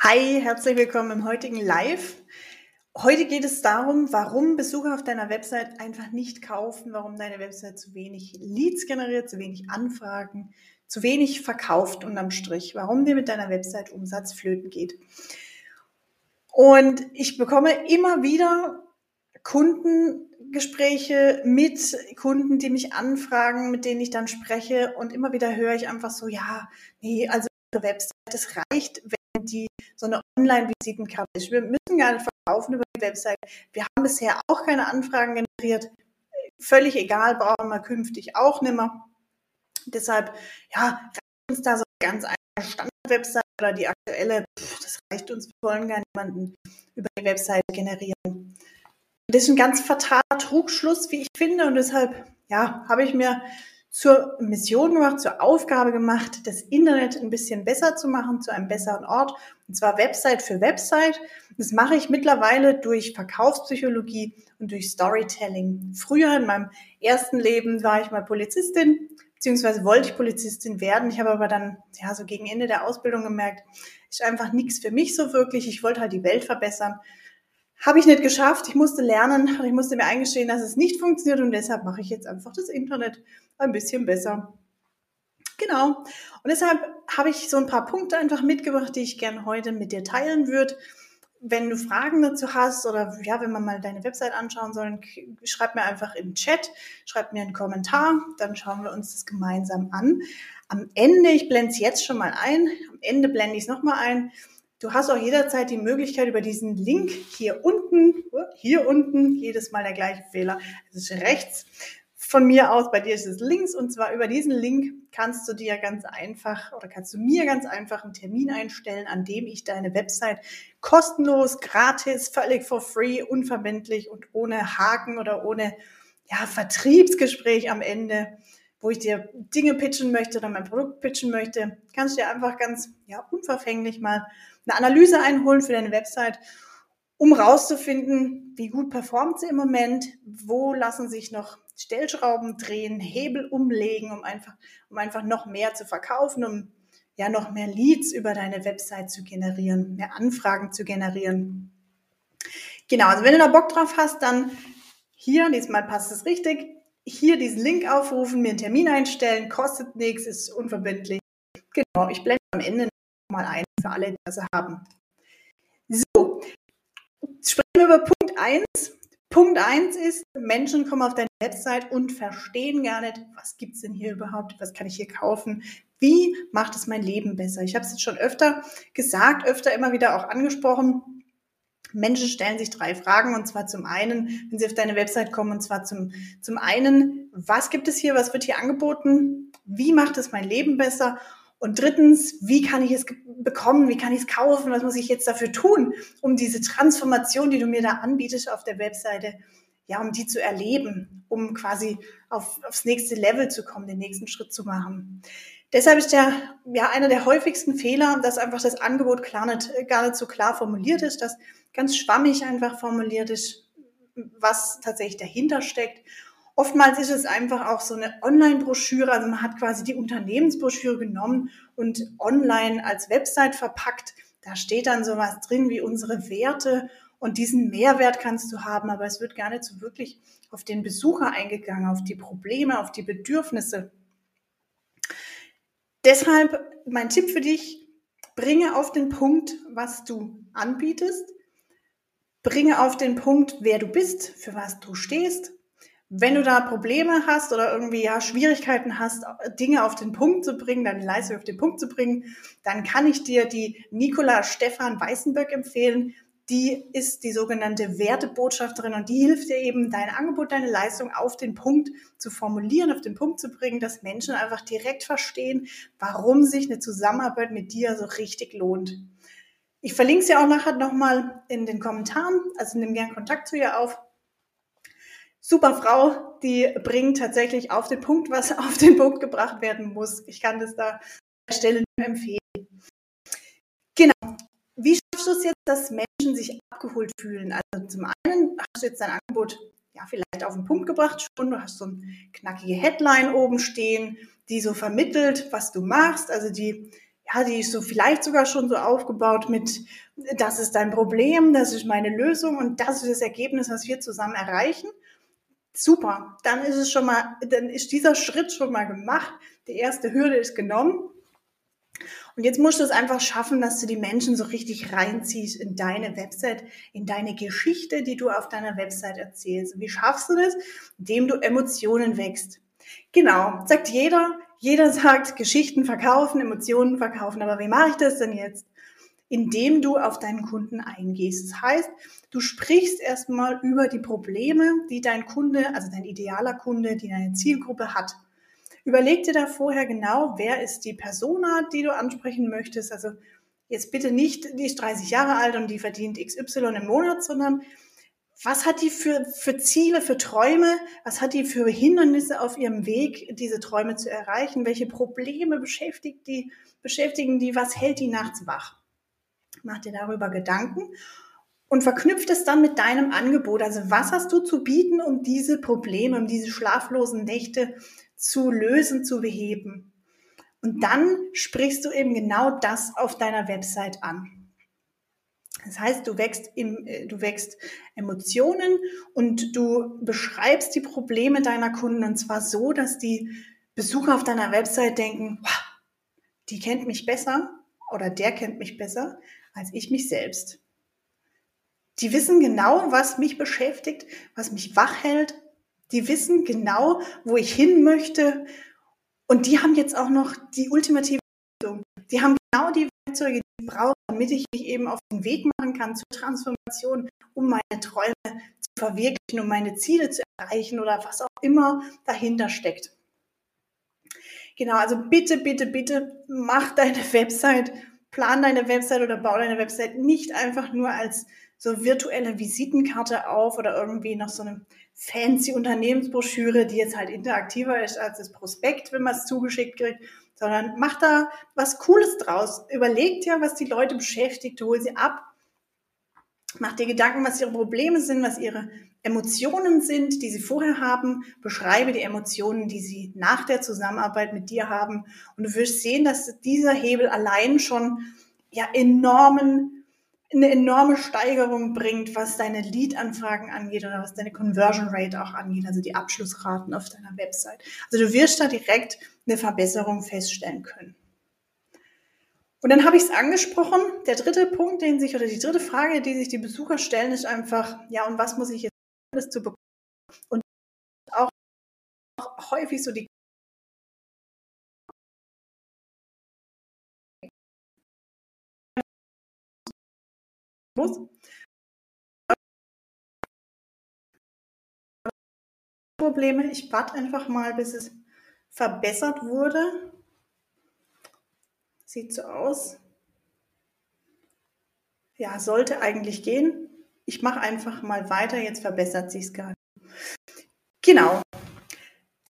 Hi, herzlich willkommen im heutigen Live. Heute geht es darum, warum Besucher auf deiner Website einfach nicht kaufen, warum deine Website zu wenig Leads generiert, zu wenig Anfragen, zu wenig verkauft unterm Strich, warum dir mit deiner Website Umsatz flöten geht. Und ich bekomme immer wieder Kundengespräche mit Kunden, die mich anfragen, mit denen ich dann spreche und immer wieder höre ich einfach so, ja, nee, also Website, das reicht, wenn die so eine Online-Visitenkarte ist. Wir müssen gar nicht verkaufen über die Website. Wir haben bisher auch keine Anfragen generiert. Völlig egal, brauchen wir künftig auch nimmer. Deshalb, ja, reicht uns da so eine ganz einfache Standard-Website oder die aktuelle, pff, das reicht uns, wir wollen gar niemanden über die Website generieren. Das ist ein ganz fataler Trugschluss, wie ich finde, und deshalb, ja, habe ich mir zur Mission gemacht, zur Aufgabe gemacht, das Internet ein bisschen besser zu machen, zu einem besseren Ort, und zwar Website für Website. Das mache ich mittlerweile durch Verkaufspsychologie und durch Storytelling. Früher in meinem ersten Leben war ich mal Polizistin, beziehungsweise wollte ich Polizistin werden. Ich habe aber dann, ja, so gegen Ende der Ausbildung gemerkt, ist einfach nichts für mich so wirklich. Ich wollte halt die Welt verbessern. Habe ich nicht geschafft. Ich musste lernen, ich musste mir eingestehen, dass es nicht funktioniert und deshalb mache ich jetzt einfach das Internet ein bisschen besser. Genau. Und deshalb habe ich so ein paar Punkte einfach mitgebracht, die ich gerne heute mit dir teilen würde. Wenn du Fragen dazu hast oder ja, wenn man mal deine Website anschauen soll, schreib mir einfach im Chat, schreib mir einen Kommentar, dann schauen wir uns das gemeinsam an. Am Ende, ich blende es jetzt schon mal ein, am Ende blende ich es nochmal ein, Du hast auch jederzeit die Möglichkeit über diesen Link hier unten, hier unten, jedes Mal der gleiche Fehler. Es ist rechts von mir aus, bei dir ist es links und zwar über diesen Link kannst du dir ganz einfach oder kannst du mir ganz einfach einen Termin einstellen, an dem ich deine Website kostenlos, gratis, völlig for free, unverbindlich und ohne Haken oder ohne ja, Vertriebsgespräch am Ende wo ich dir Dinge pitchen möchte oder mein Produkt pitchen möchte, kannst du dir einfach ganz ja, unverfänglich mal eine Analyse einholen für deine Website, um rauszufinden, wie gut performt sie im Moment, wo lassen sich noch Stellschrauben drehen, Hebel umlegen, um einfach, um einfach noch mehr zu verkaufen, um ja noch mehr Leads über deine Website zu generieren, mehr Anfragen zu generieren. Genau, also wenn du da Bock drauf hast, dann hier, diesmal passt es richtig, hier diesen Link aufrufen, mir einen Termin einstellen, kostet nichts, ist unverbindlich. Genau, ich blende am Ende mal ein für alle, die das haben. So, sprechen wir über Punkt 1. Punkt 1 ist, Menschen kommen auf deine Website und verstehen gar nicht, was gibt es denn hier überhaupt, was kann ich hier kaufen, wie macht es mein Leben besser. Ich habe es jetzt schon öfter gesagt, öfter immer wieder auch angesprochen. Menschen stellen sich drei Fragen und zwar zum einen, wenn sie auf deine Website kommen, und zwar zum, zum einen, was gibt es hier, was wird hier angeboten, wie macht es mein Leben besser? Und drittens, wie kann ich es bekommen, wie kann ich es kaufen, was muss ich jetzt dafür tun, um diese Transformation, die du mir da anbietest auf der Webseite, ja, um die zu erleben, um quasi auf, aufs nächste Level zu kommen, den nächsten Schritt zu machen. Deshalb ist der, ja, einer der häufigsten Fehler, dass einfach das Angebot klar nicht, gar nicht so klar formuliert ist, dass ganz schwammig einfach formuliert ist, was tatsächlich dahinter steckt. Oftmals ist es einfach auch so eine Online-Broschüre, also man hat quasi die Unternehmensbroschüre genommen und online als Website verpackt. Da steht dann sowas drin wie unsere Werte und diesen Mehrwert kannst du haben, aber es wird gar nicht so wirklich auf den Besucher eingegangen, auf die Probleme, auf die Bedürfnisse Deshalb mein Tipp für dich, bringe auf den Punkt, was du anbietest. Bringe auf den Punkt, wer du bist, für was du stehst. Wenn du da Probleme hast oder irgendwie ja, Schwierigkeiten hast, Dinge auf den Punkt zu bringen, deine Leistung auf den Punkt zu bringen, dann kann ich dir die Nicola Stefan Weißenböck empfehlen die ist die sogenannte Wertebotschafterin und die hilft dir eben, dein Angebot, deine Leistung auf den Punkt zu formulieren, auf den Punkt zu bringen, dass Menschen einfach direkt verstehen, warum sich eine Zusammenarbeit mit dir so richtig lohnt. Ich verlinke sie auch nachher nochmal in den Kommentaren, also nimm gern Kontakt zu ihr auf. Super Frau, die bringt tatsächlich auf den Punkt, was auf den Punkt gebracht werden muss. Ich kann das da an der Stelle nur empfehlen. Genau. Wie schaffst du es jetzt, dass Menschen sich abgeholt fühlen? Also zum einen hast du jetzt dein Angebot ja vielleicht auf den Punkt gebracht schon. Du hast so eine knackige Headline oben stehen, die so vermittelt, was du machst. Also die ja, die ist so vielleicht sogar schon so aufgebaut mit, das ist dein Problem, das ist meine Lösung und das ist das Ergebnis, was wir zusammen erreichen. Super, dann ist es schon mal, dann ist dieser Schritt schon mal gemacht. Die erste Hürde ist genommen. Und jetzt musst du es einfach schaffen, dass du die Menschen so richtig reinziehst in deine Website, in deine Geschichte, die du auf deiner Website erzählst. Wie schaffst du das? Indem du Emotionen wächst. Genau, sagt jeder. Jeder sagt, Geschichten verkaufen, Emotionen verkaufen. Aber wie mache ich das denn jetzt? Indem du auf deinen Kunden eingehst. Das heißt, du sprichst erstmal über die Probleme, die dein Kunde, also dein idealer Kunde, die deine Zielgruppe hat. Überleg dir da vorher genau, wer ist die Persona, die du ansprechen möchtest. Also jetzt bitte nicht, die ist 30 Jahre alt und die verdient XY im Monat, sondern was hat die für, für Ziele, für Träume? Was hat die für Hindernisse auf ihrem Weg, diese Träume zu erreichen? Welche Probleme beschäftigt die, beschäftigen die? Was hält die nachts wach? Mach dir darüber Gedanken und verknüpft es dann mit deinem Angebot. Also was hast du zu bieten, um diese Probleme, um diese schlaflosen Nächte zu lösen, zu beheben? Und dann sprichst du eben genau das auf deiner Website an. Das heißt, du wächst, im, äh, du wächst Emotionen und du beschreibst die Probleme deiner Kunden und zwar so, dass die Besucher auf deiner Website denken, die kennt mich besser oder der kennt mich besser als ich mich selbst. Die wissen genau, was mich beschäftigt, was mich wach hält. Die wissen genau, wo ich hin möchte. Und die haben jetzt auch noch die ultimative Lösung. Die haben genau die Werkzeuge, die ich brauche, damit ich mich eben auf den Weg machen kann zur Transformation, um meine Träume zu verwirklichen, um meine Ziele zu erreichen oder was auch immer dahinter steckt. Genau, also bitte, bitte, bitte mach deine Website, plan deine Website oder bau deine Website nicht einfach nur als so virtuelle Visitenkarte auf oder irgendwie noch so eine fancy Unternehmensbroschüre, die jetzt halt interaktiver ist als das Prospekt, wenn man es zugeschickt kriegt, sondern mach da was Cooles draus. Überleg dir, was die Leute beschäftigt, hol sie ab. Mach dir Gedanken, was ihre Probleme sind, was ihre Emotionen sind, die sie vorher haben. Beschreibe die Emotionen, die sie nach der Zusammenarbeit mit dir haben. Und du wirst sehen, dass dieser Hebel allein schon ja enormen eine enorme Steigerung bringt, was deine Lead-Anfragen angeht oder was deine Conversion Rate auch angeht, also die Abschlussraten auf deiner Website. Also du wirst da direkt eine Verbesserung feststellen können. Und dann habe ich es angesprochen. Der dritte Punkt, den sich oder die dritte Frage, die sich die Besucher stellen, ist einfach, ja, und was muss ich jetzt alles zu bekommen? Und auch häufig so die muss. Probleme. Ich warte einfach mal, bis es verbessert wurde. Sieht so aus. Ja, sollte eigentlich gehen. Ich mache einfach mal weiter, jetzt verbessert sich es gerade. Genau.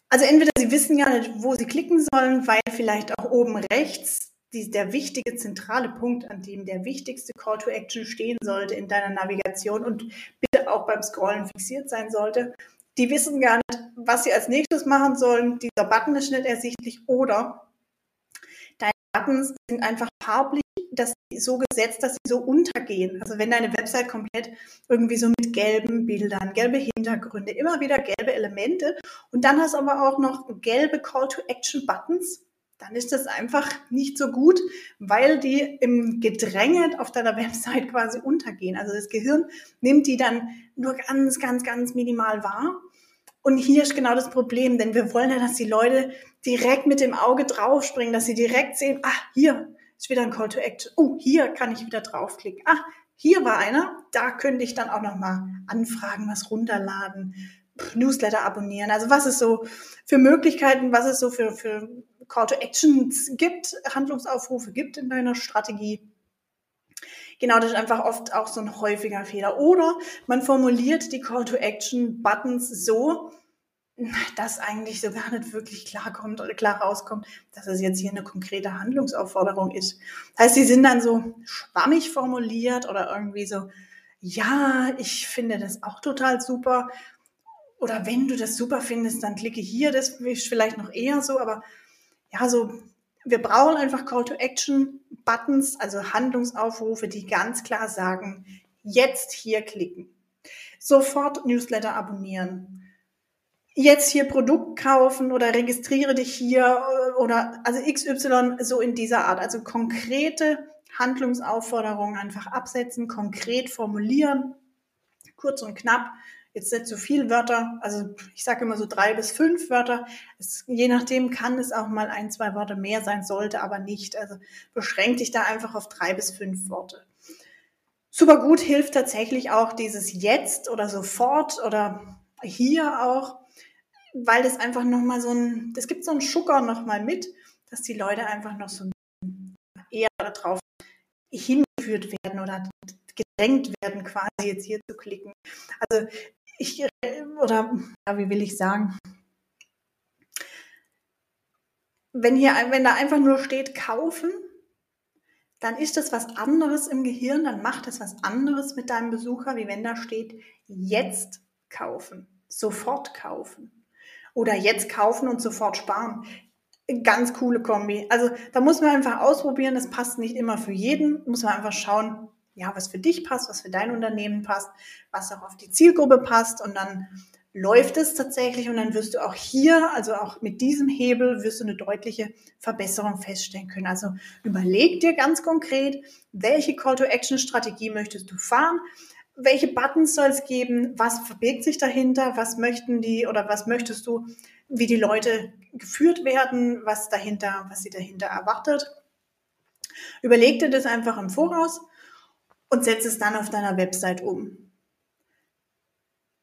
Also entweder Sie wissen gar nicht, wo Sie klicken sollen, weil vielleicht auch oben rechts die, der wichtige zentrale Punkt, an dem der wichtigste Call to Action stehen sollte in deiner Navigation und bitte auch beim Scrollen fixiert sein sollte. Die wissen gar nicht, was sie als nächstes machen sollen. Dieser Button ist nicht ersichtlich oder deine Buttons sind einfach farblich dass sie so gesetzt, dass sie so untergehen. Also wenn deine Website komplett irgendwie so mit gelben Bildern, gelbe Hintergründe, immer wieder gelbe Elemente und dann hast du aber auch noch gelbe Call to Action Buttons, dann ist das einfach nicht so gut, weil die im Gedränge auf deiner Website quasi untergehen. Also das Gehirn nimmt die dann nur ganz, ganz, ganz minimal wahr. Und hier ist genau das Problem, denn wir wollen ja, dass die Leute direkt mit dem Auge draufspringen, dass sie direkt sehen, ah, hier ist wieder ein Call to Action. Oh, hier kann ich wieder draufklicken. Ah, hier war einer, da könnte ich dann auch nochmal anfragen, was runterladen, Newsletter abonnieren. Also was es so für Möglichkeiten, was es so für, für Call to Actions gibt, Handlungsaufrufe gibt in deiner Strategie. Genau, das ist einfach oft auch so ein häufiger Fehler. Oder man formuliert die Call to Action Buttons so, dass eigentlich so gar nicht wirklich klar kommt oder klar rauskommt, dass es jetzt hier eine konkrete Handlungsaufforderung ist. Das heißt, sie sind dann so schwammig formuliert oder irgendwie so, ja, ich finde das auch total super. Oder wenn du das super findest, dann klicke hier, das ist vielleicht noch eher so, aber ja, so wir brauchen einfach Call to Action Buttons, also Handlungsaufrufe, die ganz klar sagen, jetzt hier klicken, sofort Newsletter abonnieren, jetzt hier Produkt kaufen oder registriere dich hier oder also XY so in dieser Art, also konkrete Handlungsaufforderungen einfach absetzen, konkret formulieren, kurz und knapp jetzt nicht so viel Wörter, also ich sage immer so drei bis fünf Wörter. Es, je nachdem kann es auch mal ein, zwei Worte mehr sein, sollte aber nicht. Also beschränk dich da einfach auf drei bis fünf Worte. Super gut hilft tatsächlich auch dieses jetzt oder sofort oder hier auch, weil das einfach nochmal so ein, das gibt so einen Schucker nochmal mit, dass die Leute einfach noch so eher darauf hingeführt werden oder gedrängt werden, quasi jetzt hier zu klicken. Also ich, oder ja, wie will ich sagen? Wenn hier, wenn da einfach nur steht kaufen, dann ist das was anderes im Gehirn, dann macht das was anderes mit deinem Besucher, wie wenn da steht jetzt kaufen, sofort kaufen oder jetzt kaufen und sofort sparen. Ganz coole Kombi. Also da muss man einfach ausprobieren, das passt nicht immer für jeden, muss man einfach schauen, ja, was für dich passt, was für dein Unternehmen passt, was auch auf die Zielgruppe passt. Und dann läuft es tatsächlich und dann wirst du auch hier, also auch mit diesem Hebel, wirst du eine deutliche Verbesserung feststellen können. Also überleg dir ganz konkret, welche Call-to-Action-Strategie möchtest du fahren, welche Buttons soll es geben, was verbirgt sich dahinter, was möchten die oder was möchtest du, wie die Leute geführt werden, was dahinter, was sie dahinter erwartet. Überleg dir das einfach im Voraus und setze es dann auf deiner Website um.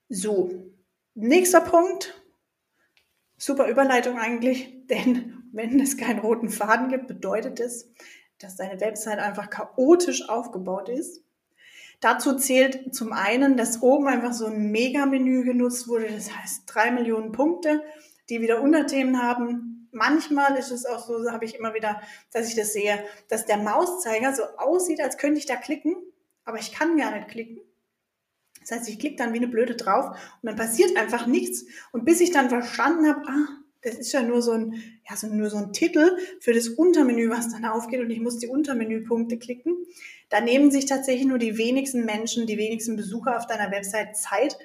So, nächster Punkt. Super Überleitung eigentlich, denn wenn es keinen roten Faden gibt, bedeutet es, dass deine Website einfach chaotisch aufgebaut ist. Dazu zählt zum einen, dass oben einfach so ein Mega-Menü genutzt wurde, das heißt drei Millionen Punkte, die wieder Unterthemen haben. Manchmal ist es auch so, so habe ich immer wieder, dass ich das sehe, dass der Mauszeiger so aussieht, als könnte ich da klicken, aber ich kann gar nicht klicken. Das heißt, ich klicke dann wie eine Blöde drauf und dann passiert einfach nichts. Und bis ich dann verstanden habe, ah, das ist ja nur so ein, ja, so, nur so ein Titel für das Untermenü, was dann aufgeht und ich muss die Untermenüpunkte klicken. Da nehmen sich tatsächlich nur die wenigsten Menschen, die wenigsten Besucher auf deiner Website Zeit,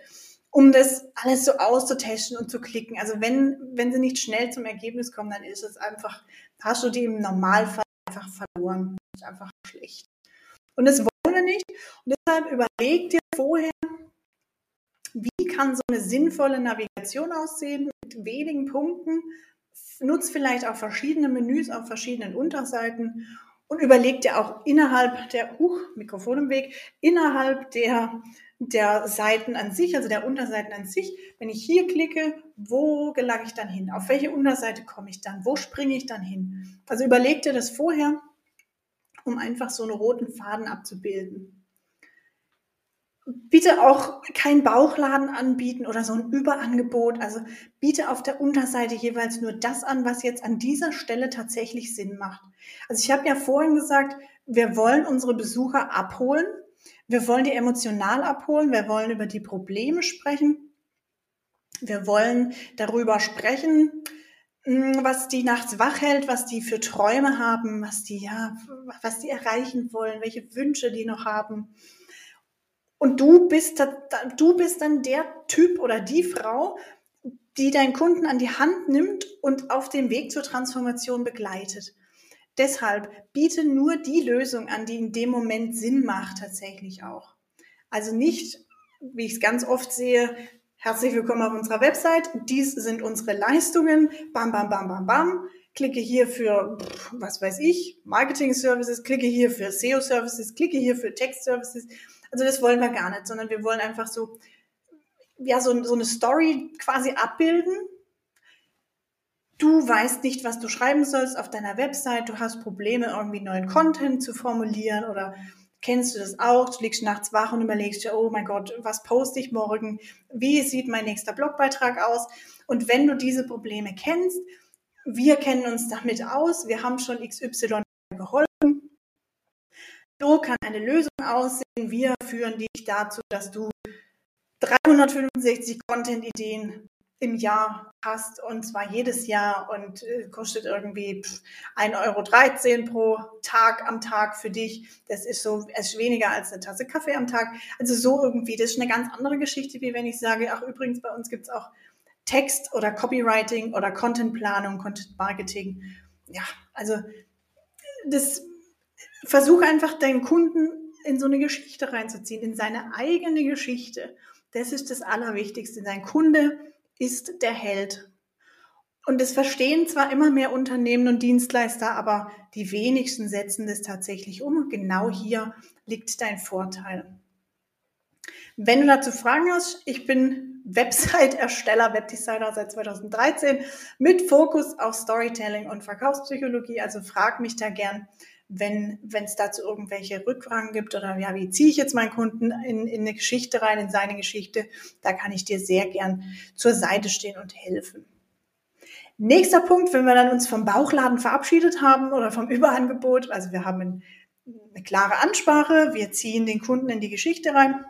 um das alles so auszutesten und zu klicken. Also wenn, wenn sie nicht schnell zum Ergebnis kommen, dann ist es einfach, hast du die im Normalfall einfach verloren. Das ist einfach schlecht. Und es wir nicht. Und deshalb überleg dir vorher, wie kann so eine sinnvolle Navigation aussehen mit wenigen Punkten. Nutz vielleicht auch verschiedene Menüs auf verschiedenen Unterseiten und überleg dir auch innerhalb der, uh, Mikrofon im Weg, innerhalb der, der Seiten an sich, also der Unterseiten an sich, wenn ich hier klicke, wo gelange ich dann hin? Auf welche Unterseite komme ich dann? Wo springe ich dann hin? Also überleg dir das vorher um einfach so einen roten Faden abzubilden. Bitte auch kein Bauchladen anbieten oder so ein Überangebot. Also biete auf der Unterseite jeweils nur das an, was jetzt an dieser Stelle tatsächlich Sinn macht. Also ich habe ja vorhin gesagt, wir wollen unsere Besucher abholen. Wir wollen die emotional abholen. Wir wollen über die Probleme sprechen. Wir wollen darüber sprechen, was die nachts wach hält, was die für Träume haben, was die, ja, was die erreichen wollen, welche Wünsche die noch haben. Und du bist, du bist dann der Typ oder die Frau, die deinen Kunden an die Hand nimmt und auf dem Weg zur Transformation begleitet. Deshalb biete nur die Lösung an, die in dem Moment Sinn macht, tatsächlich auch. Also nicht, wie ich es ganz oft sehe, Herzlich willkommen auf unserer Website. Dies sind unsere Leistungen. Bam, bam, bam, bam, bam. Klicke hier für, was weiß ich, Marketing Services, klicke hier für SEO Services, klicke hier für Text Services. Also das wollen wir gar nicht, sondern wir wollen einfach so, ja, so, so eine Story quasi abbilden. Du weißt nicht, was du schreiben sollst auf deiner Website. Du hast Probleme, irgendwie neuen Content zu formulieren oder Kennst du das auch? Du liegst nachts wach und überlegst dir, oh mein Gott, was poste ich morgen? Wie sieht mein nächster Blogbeitrag aus? Und wenn du diese Probleme kennst, wir kennen uns damit aus, wir haben schon XY geholfen. So kann eine Lösung aussehen. Wir führen dich dazu, dass du 365 Content-Ideen im Jahr hast und zwar jedes Jahr und äh, kostet irgendwie 1,13 Euro pro Tag am Tag für dich. Das ist so ist weniger als eine Tasse Kaffee am Tag. Also so irgendwie, das ist eine ganz andere Geschichte, wie wenn ich sage, ach übrigens, bei uns gibt's auch Text oder Copywriting oder Contentplanung, Content Marketing. Ja, also das versuche einfach deinen Kunden in so eine Geschichte reinzuziehen, in seine eigene Geschichte. Das ist das Allerwichtigste. Dein Kunde ist der Held. Und das verstehen zwar immer mehr Unternehmen und Dienstleister, aber die wenigsten setzen das tatsächlich um. Und genau hier liegt dein Vorteil. Wenn du dazu Fragen hast, ich bin Website-Ersteller, Webdesigner seit 2013 mit Fokus auf Storytelling und Verkaufspsychologie. Also frag mich da gern wenn wenn es dazu irgendwelche Rückfragen gibt oder ja, wie ziehe ich jetzt meinen Kunden in, in eine Geschichte rein, in seine Geschichte, da kann ich dir sehr gern zur Seite stehen und helfen. Nächster Punkt, wenn wir dann uns vom Bauchladen verabschiedet haben oder vom Überangebot, also wir haben eine klare Ansprache, wir ziehen den Kunden in die Geschichte rein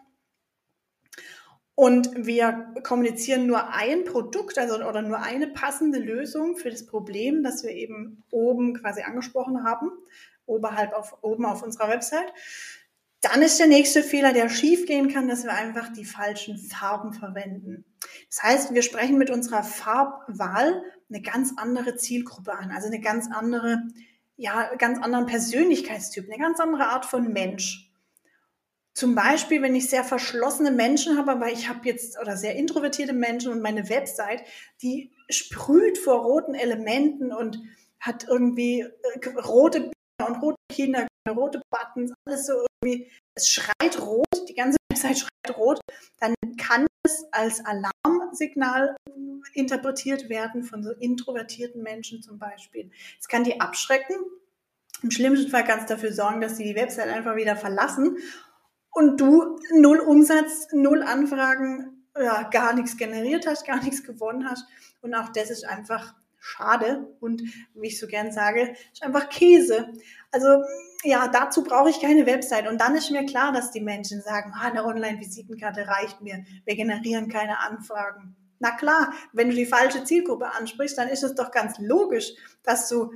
und wir kommunizieren nur ein Produkt, also oder nur eine passende Lösung für das Problem, das wir eben oben quasi angesprochen haben oberhalb auf, oben auf unserer Website. Dann ist der nächste Fehler, der schiefgehen kann, dass wir einfach die falschen Farben verwenden. Das heißt, wir sprechen mit unserer Farbwahl eine ganz andere Zielgruppe an, also eine ganz andere, ja, ganz anderen Persönlichkeitstyp, eine ganz andere Art von Mensch. Zum Beispiel, wenn ich sehr verschlossene Menschen habe, aber ich habe jetzt oder sehr introvertierte Menschen und meine Website, die sprüht vor roten Elementen und hat irgendwie äh, rote und rote Kinder, rote Buttons, alles so irgendwie, es schreit rot, die ganze Website schreit rot, dann kann es als Alarmsignal interpretiert werden von so introvertierten Menschen zum Beispiel. Es kann die abschrecken. Im schlimmsten Fall kann es dafür sorgen, dass sie die Website einfach wieder verlassen und du null Umsatz, null Anfragen, ja, gar nichts generiert hast, gar nichts gewonnen hast. Und auch das ist einfach schade und wie ich so gern sage, ist einfach Käse. Also ja, dazu brauche ich keine Website. Und dann ist mir klar, dass die Menschen sagen, ah, eine Online-Visitenkarte reicht mir, wir generieren keine Anfragen. Na klar, wenn du die falsche Zielgruppe ansprichst, dann ist es doch ganz logisch, dass du,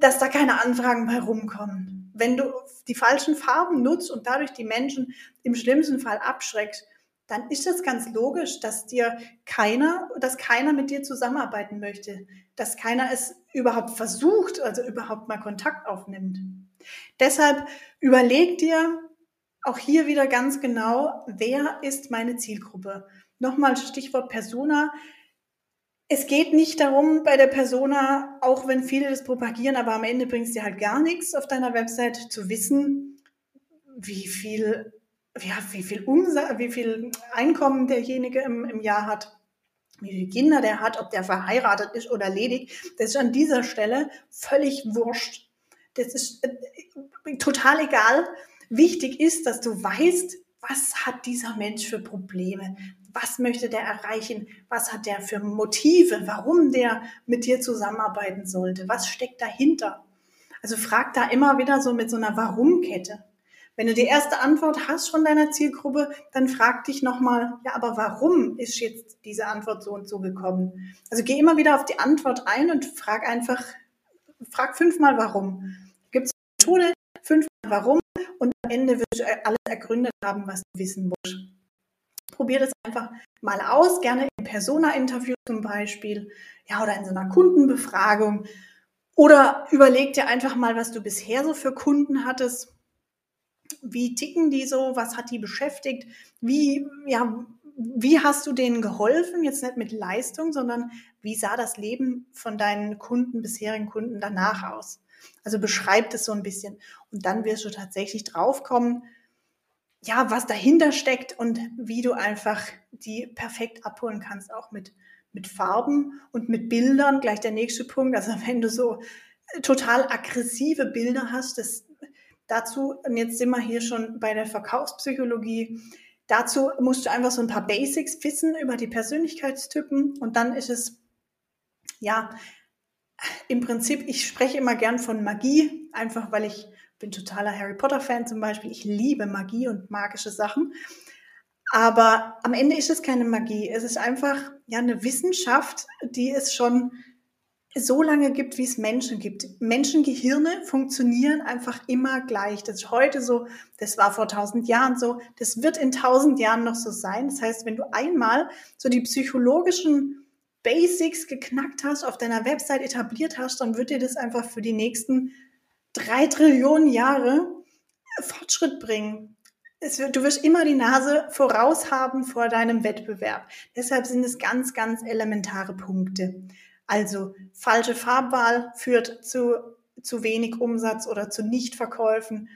dass da keine Anfragen bei rumkommen. Wenn du die falschen Farben nutzt und dadurch die Menschen im schlimmsten Fall abschreckst, dann ist es ganz logisch, dass dir keiner, dass keiner mit dir zusammenarbeiten möchte, dass keiner es überhaupt versucht, also überhaupt mal Kontakt aufnimmt. Deshalb überleg dir auch hier wieder ganz genau, wer ist meine Zielgruppe? Nochmal Stichwort Persona. Es geht nicht darum, bei der Persona, auch wenn viele das propagieren, aber am Ende bringst du halt gar nichts auf deiner Website zu wissen, wie viel ja, wie viel Umsatz, wie viel Einkommen derjenige im, im Jahr hat, wie viele Kinder der hat, ob der verheiratet ist oder ledig, das ist an dieser Stelle völlig wurscht. Das ist äh, total egal. Wichtig ist, dass du weißt, was hat dieser Mensch für Probleme? Was möchte der erreichen? Was hat der für Motive? Warum der mit dir zusammenarbeiten sollte? Was steckt dahinter? Also frag da immer wieder so mit so einer Warum-Kette. Wenn du die erste Antwort hast von deiner Zielgruppe, dann frag dich nochmal, ja, aber warum ist jetzt diese Antwort so und so gekommen? Also geh immer wieder auf die Antwort ein und frag einfach, frag fünfmal warum. Gibt es eine Methode, fünfmal warum und am Ende wirst du alles ergründet haben, was du wissen musst. Probier das einfach mal aus, gerne im Persona-Interview zum Beispiel, ja, oder in so einer Kundenbefragung. Oder überleg dir einfach mal, was du bisher so für Kunden hattest wie ticken die so? Was hat die beschäftigt? Wie, ja, wie hast du denen geholfen? Jetzt nicht mit Leistung, sondern wie sah das Leben von deinen Kunden, bisherigen Kunden danach aus? Also beschreib das so ein bisschen. Und dann wirst du tatsächlich draufkommen, ja, was dahinter steckt und wie du einfach die perfekt abholen kannst, auch mit, mit Farben und mit Bildern. Gleich der nächste Punkt. Also wenn du so total aggressive Bilder hast, das Dazu, und jetzt sind wir hier schon bei der Verkaufspsychologie, dazu musst du einfach so ein paar Basics wissen über die Persönlichkeitstypen und dann ist es, ja, im Prinzip, ich spreche immer gern von Magie, einfach weil ich bin totaler Harry Potter Fan zum Beispiel. Ich liebe Magie und magische Sachen. Aber am Ende ist es keine Magie. Es ist einfach ja eine Wissenschaft, die es schon so lange gibt, wie es Menschen gibt. Menschengehirne funktionieren einfach immer gleich. Das ist heute so, das war vor tausend Jahren so, das wird in tausend Jahren noch so sein. Das heißt, wenn du einmal so die psychologischen Basics geknackt hast, auf deiner Website etabliert hast, dann wird dir das einfach für die nächsten drei Trillionen Jahre Fortschritt bringen. Wird, du wirst immer die Nase voraus haben vor deinem Wettbewerb. Deshalb sind es ganz, ganz elementare Punkte. Also falsche Farbwahl führt zu, zu wenig Umsatz oder zu Nichtverkäufen.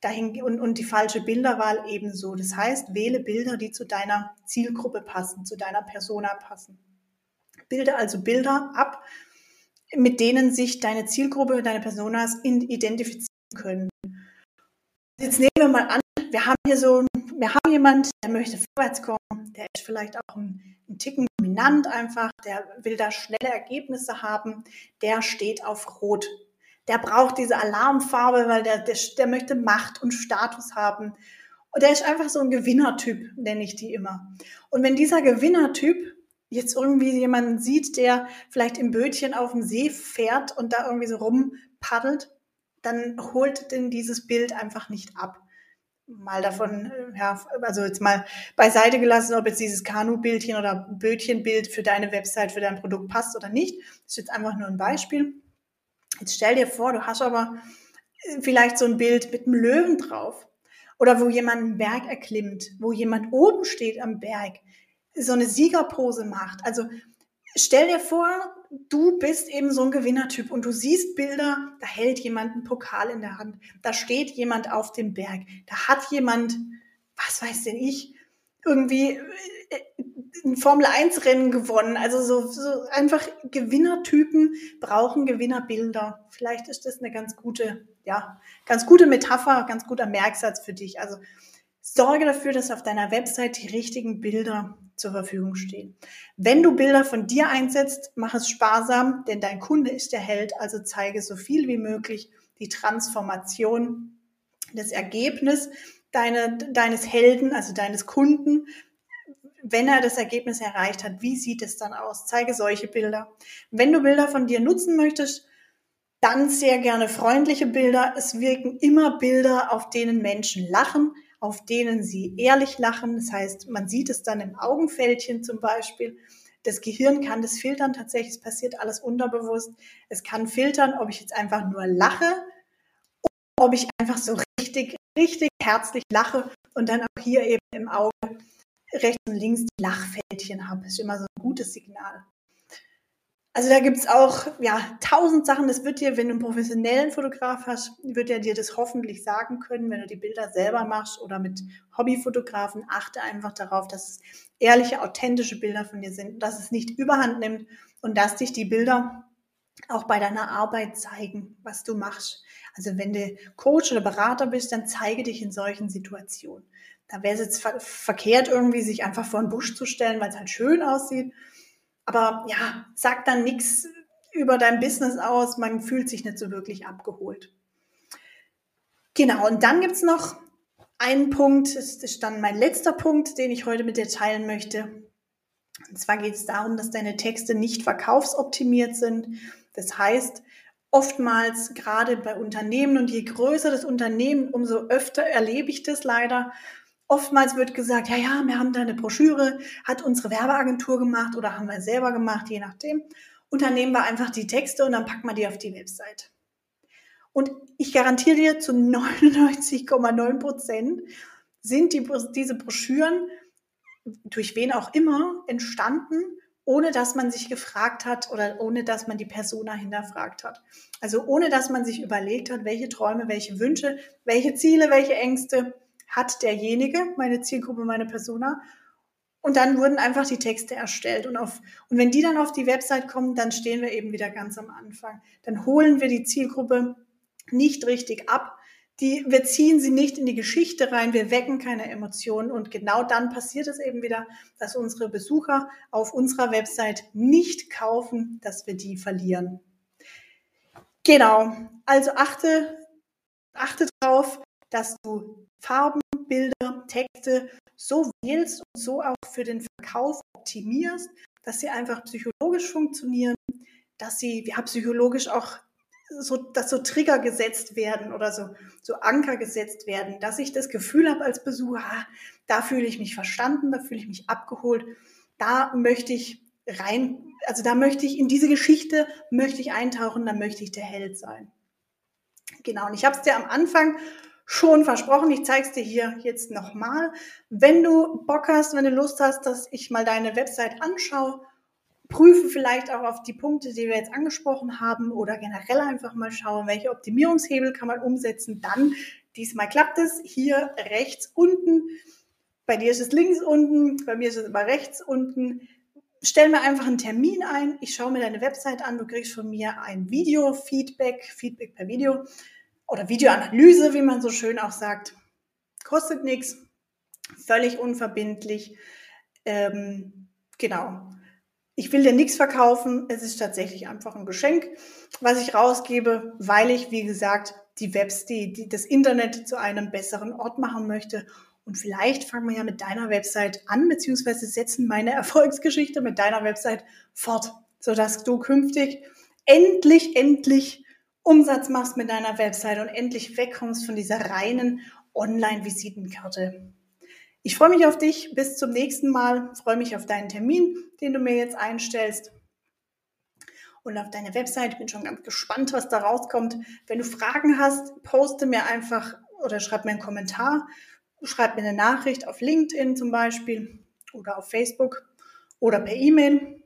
Dahin, und, und die falsche Bilderwahl ebenso. Das heißt, wähle Bilder, die zu deiner Zielgruppe passen, zu deiner Persona passen. Bilde also Bilder ab, mit denen sich deine Zielgruppe, deine Personas identifizieren können. Jetzt nehmen wir mal an, wir haben hier so, wir haben jemand, der möchte vorwärts kommen, der ist vielleicht auch ein, ein Ticken dominant einfach, der will da schnelle Ergebnisse haben, der steht auf Rot. Der braucht diese Alarmfarbe, weil der, der, der möchte Macht und Status haben. Und der ist einfach so ein Gewinnertyp, nenne ich die immer. Und wenn dieser Gewinnertyp jetzt irgendwie jemanden sieht, der vielleicht im Bötchen auf dem See fährt und da irgendwie so rumpaddelt, dann holt denn dieses Bild einfach nicht ab mal davon, äh, ja, also jetzt mal beiseite gelassen, ob jetzt dieses Kanu-Bildchen oder Bötchenbild für deine Website, für dein Produkt passt oder nicht. Das ist jetzt einfach nur ein Beispiel. Jetzt stell dir vor, du hast aber äh, vielleicht so ein Bild mit einem Löwen drauf oder wo jemand einen Berg erklimmt, wo jemand oben steht am Berg, so eine Siegerpose macht. Also stell dir vor, du bist eben so ein Gewinnertyp und du siehst Bilder, da hält jemand einen Pokal in der Hand, da steht jemand auf dem Berg, da hat jemand, was weiß denn ich, irgendwie äh, ein Formel 1 Rennen gewonnen. Also so, so einfach Gewinnertypen brauchen Gewinnerbilder. Vielleicht ist das eine ganz gute, ja, ganz gute Metapher, ganz guter Merksatz für dich. Also sorge dafür, dass auf deiner Website die richtigen Bilder zur Verfügung stehen. Wenn du Bilder von dir einsetzt, mach es sparsam, denn dein Kunde ist der Held, also zeige so viel wie möglich die Transformation, das Ergebnis deine, deines Helden, also deines Kunden, wenn er das Ergebnis erreicht hat, wie sieht es dann aus? Zeige solche Bilder. Wenn du Bilder von dir nutzen möchtest, dann sehr gerne freundliche Bilder. Es wirken immer Bilder, auf denen Menschen lachen, auf denen sie ehrlich lachen. Das heißt, man sieht es dann im Augenfältchen zum Beispiel. Das Gehirn kann das filtern tatsächlich. Es passiert alles unterbewusst. Es kann filtern, ob ich jetzt einfach nur lache oder ob ich einfach so richtig, richtig herzlich lache und dann auch hier eben im Auge rechts und links die Lachfältchen habe. Das ist immer so ein gutes Signal. Also da gibt's auch ja tausend Sachen. Das wird dir, wenn du einen professionellen Fotograf hast, wird er dir das hoffentlich sagen können, wenn du die Bilder selber machst oder mit Hobbyfotografen. Achte einfach darauf, dass es ehrliche, authentische Bilder von dir sind, dass es nicht überhand nimmt und dass dich die Bilder auch bei deiner Arbeit zeigen, was du machst. Also wenn du Coach oder Berater bist, dann zeige dich in solchen Situationen. Da wäre es jetzt ver verkehrt, irgendwie sich einfach vor einen Busch zu stellen, weil es halt schön aussieht aber ja, sagt dann nichts über dein Business aus, man fühlt sich nicht so wirklich abgeholt. Genau, und dann gibt's noch einen Punkt, das ist dann mein letzter Punkt, den ich heute mit dir teilen möchte. Und zwar geht es darum, dass deine Texte nicht verkaufsoptimiert sind. Das heißt, oftmals gerade bei Unternehmen und je größer das Unternehmen, umso öfter erlebe ich das leider, Oftmals wird gesagt, ja, ja, wir haben da eine Broschüre, hat unsere Werbeagentur gemacht oder haben wir selber gemacht, je nachdem. Und dann nehmen wir einfach die Texte und dann packen wir die auf die Website. Und ich garantiere dir, zu 99,9 Prozent sind die, diese Broschüren durch wen auch immer entstanden, ohne dass man sich gefragt hat oder ohne dass man die Persona hinterfragt hat. Also ohne dass man sich überlegt hat, welche Träume, welche Wünsche, welche Ziele, welche Ängste hat derjenige, meine Zielgruppe, meine Persona. Und dann wurden einfach die Texte erstellt. Und, auf, und wenn die dann auf die Website kommen, dann stehen wir eben wieder ganz am Anfang. Dann holen wir die Zielgruppe nicht richtig ab. Die, wir ziehen sie nicht in die Geschichte rein, wir wecken keine Emotionen. Und genau dann passiert es eben wieder, dass unsere Besucher auf unserer Website nicht kaufen, dass wir die verlieren. Genau. Also achte, achte drauf, dass du Farben, Bilder, Texte so wählst und so auch für den Verkauf optimierst, dass sie einfach psychologisch funktionieren, dass sie ja, psychologisch auch so, dass so Trigger gesetzt werden oder so, so Anker gesetzt werden, dass ich das Gefühl habe als Besucher, ah, da fühle ich mich verstanden, da fühle ich mich abgeholt, da möchte ich rein, also da möchte ich in diese Geschichte, möchte ich eintauchen, da möchte ich der Held sein. Genau, und ich habe es dir am Anfang schon versprochen, ich zeige es dir hier jetzt nochmal. Wenn du Bock hast, wenn du Lust hast, dass ich mal deine Website anschaue, prüfe vielleicht auch auf die Punkte, die wir jetzt angesprochen haben oder generell einfach mal schauen, welche Optimierungshebel kann man umsetzen, dann diesmal klappt es hier rechts unten. Bei dir ist es links unten, bei mir ist es immer rechts unten. Stell mir einfach einen Termin ein. Ich schaue mir deine Website an. Du kriegst von mir ein Video-Feedback, Feedback per Video oder Videoanalyse, wie man so schön auch sagt. Kostet nichts, völlig unverbindlich. Ähm, genau. Ich will dir nichts verkaufen. Es ist tatsächlich einfach ein Geschenk, was ich rausgebe, weil ich, wie gesagt, die Webs, die, die das Internet zu einem besseren Ort machen möchte. Und vielleicht fangen wir ja mit deiner Website an, beziehungsweise setzen meine Erfolgsgeschichte mit deiner Website fort, sodass du künftig endlich, endlich Umsatz machst mit deiner Website und endlich wegkommst von dieser reinen Online-Visitenkarte. Ich freue mich auf dich. Bis zum nächsten Mal. Ich freue mich auf deinen Termin, den du mir jetzt einstellst. Und auf deine Website. Ich bin schon ganz gespannt, was da rauskommt. Wenn du Fragen hast, poste mir einfach oder schreib mir einen Kommentar. Schreib mir eine Nachricht auf LinkedIn zum Beispiel oder auf Facebook oder per E-Mail.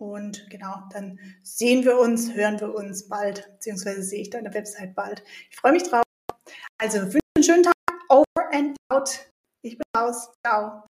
Und genau, dann sehen wir uns, hören wir uns bald, beziehungsweise sehe ich deine Website bald. Ich freue mich drauf. Also, wünsche einen schönen Tag. Over and out. Ich bin raus. Ciao.